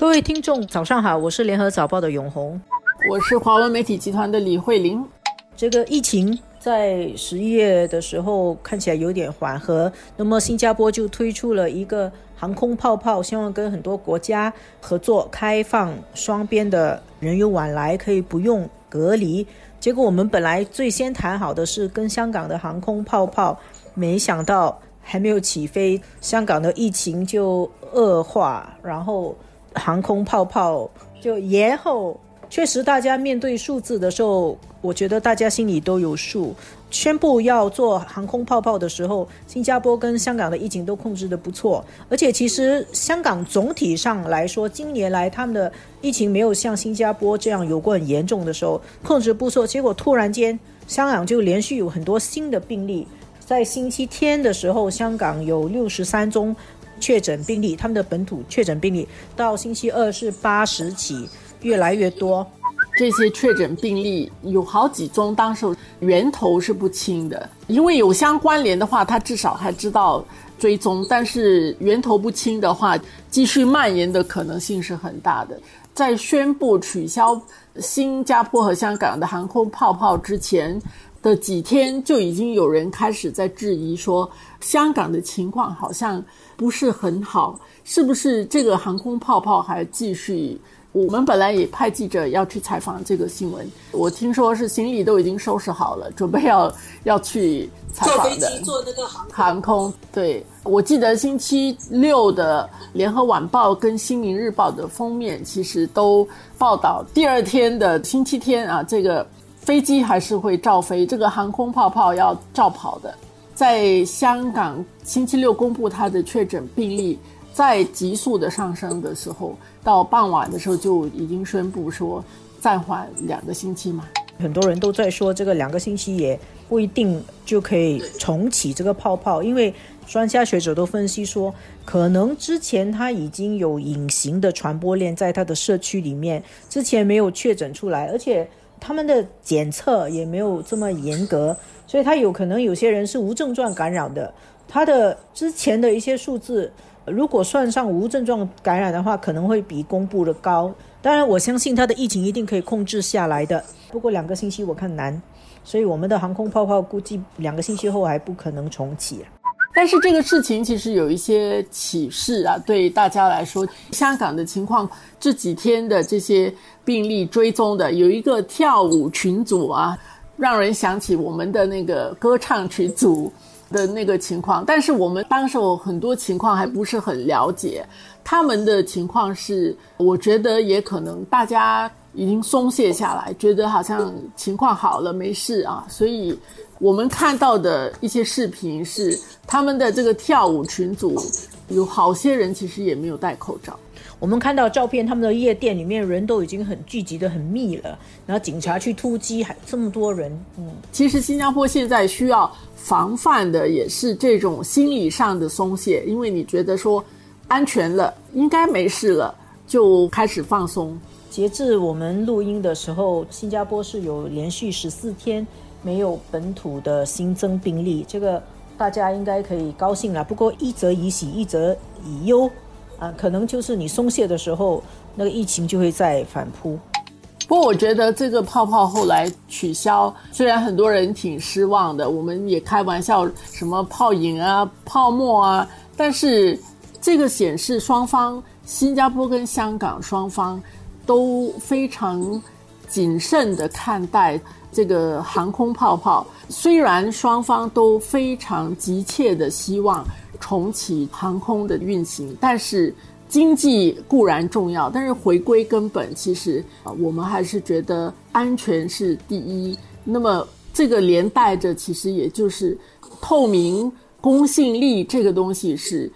各位听众，早上好，我是联合早报的永红，我是华文媒体集团的李慧玲。这个疫情在十一月的时候看起来有点缓和，那么新加坡就推出了一个航空泡泡，希望跟很多国家合作，开放双边的人员往来，可以不用隔离。结果我们本来最先谈好的是跟香港的航空泡泡，没想到还没有起飞，香港的疫情就恶化，然后。航空泡泡就延后，确实，大家面对数字的时候，我觉得大家心里都有数。宣布要做航空泡泡的时候，新加坡跟香港的疫情都控制的不错，而且其实香港总体上来说，今年来他们的疫情没有像新加坡这样有过很严重的时候，控制不错。结果突然间，香港就连续有很多新的病例，在星期天的时候，香港有六十三宗。确诊病例，他们的本土确诊病例到星期二是八十起，越来越多。这些确诊病例有好几宗，当时源头是不清的，因为有相关联的话，他至少还知道追踪；但是源头不清的话，继续蔓延的可能性是很大的。在宣布取消新加坡和香港的航空泡泡之前。的几天就已经有人开始在质疑说，香港的情况好像不是很好，是不是这个航空泡泡还继续？我们本来也派记者要去采访这个新闻，我听说是行李都已经收拾好了，准备要要去采访的。坐飞机坐那个航航空，对我记得星期六的《联合晚报》跟《新民日报》的封面其实都报道，第二天的星期天啊，这个。飞机还是会照飞，这个航空泡泡要照跑的。在香港星期六公布它的确诊病例在急速的上升的时候，到傍晚的时候就已经宣布说暂缓两个星期嘛。很多人都在说这个两个星期也不一定就可以重启这个泡泡，因为专家学者都分析说，可能之前它已经有隐形的传播链在它的社区里面，之前没有确诊出来，而且。他们的检测也没有这么严格，所以他有可能有些人是无症状感染的。他的之前的一些数字，如果算上无症状感染的话，可能会比公布的高。当然，我相信他的疫情一定可以控制下来的。不过两个星期我看难，所以我们的航空泡泡估计两个星期后还不可能重启。但是这个事情其实有一些启示啊，对大家来说，香港的情况这几天的这些病例追踪的，有一个跳舞群组啊，让人想起我们的那个歌唱群组的那个情况。但是我们当时我很多情况还不是很了解，他们的情况是，我觉得也可能大家已经松懈下来，觉得好像情况好了，没事啊，所以。我们看到的一些视频是他们的这个跳舞群组，有好些人其实也没有戴口罩。我们看到照片，他们的夜店里面人都已经很聚集的很密了，然后警察去突击，还这么多人。嗯，其实新加坡现在需要防范的也是这种心理上的松懈，因为你觉得说安全了，应该没事了，就开始放松。截至我们录音的时候，新加坡是有连续十四天。没有本土的新增病例，这个大家应该可以高兴了。不过一则以喜，一则以忧，啊，可能就是你松懈的时候，那个疫情就会再反扑。不过我觉得这个泡泡后来取消，虽然很多人挺失望的，我们也开玩笑什么泡影啊、泡沫啊，但是这个显示双方，新加坡跟香港双方都非常谨慎的看待。这个航空泡泡，虽然双方都非常急切的希望重启航空的运行，但是经济固然重要，但是回归根本，其实，我们还是觉得安全是第一。那么这个连带着，其实也就是透明、公信力这个东西是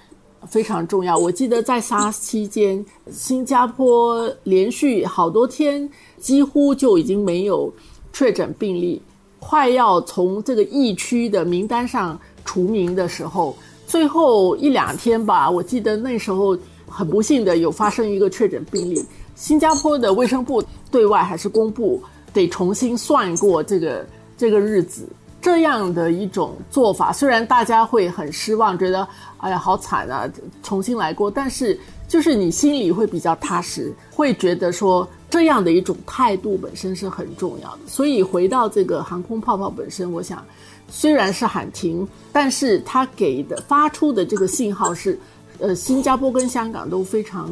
非常重要。我记得在 SARS 期间，新加坡连续好多天几乎就已经没有。确诊病例快要从这个疫区的名单上除名的时候，最后一两天吧，我记得那时候很不幸的有发生一个确诊病例，新加坡的卫生部对外还是公布得重新算过这个这个日子，这样的一种做法，虽然大家会很失望，觉得哎呀好惨啊，重新来过，但是就是你心里会比较踏实，会觉得说这样的一种态度本身是很重要的。所以回到这个航空泡泡本身，我想虽然是喊停，但是它给的发出的这个信号是，呃，新加坡跟香港都非常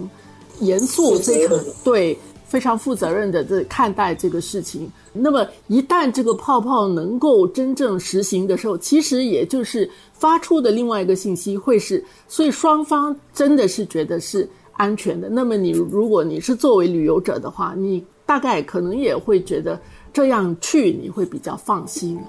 严肃，非常对。非常负责任的在看待这个事情。那么，一旦这个泡泡能够真正实行的时候，其实也就是发出的另外一个信息会是，所以双方真的是觉得是安全的。那么，你如果你是作为旅游者的话，你大概可能也会觉得这样去你会比较放心。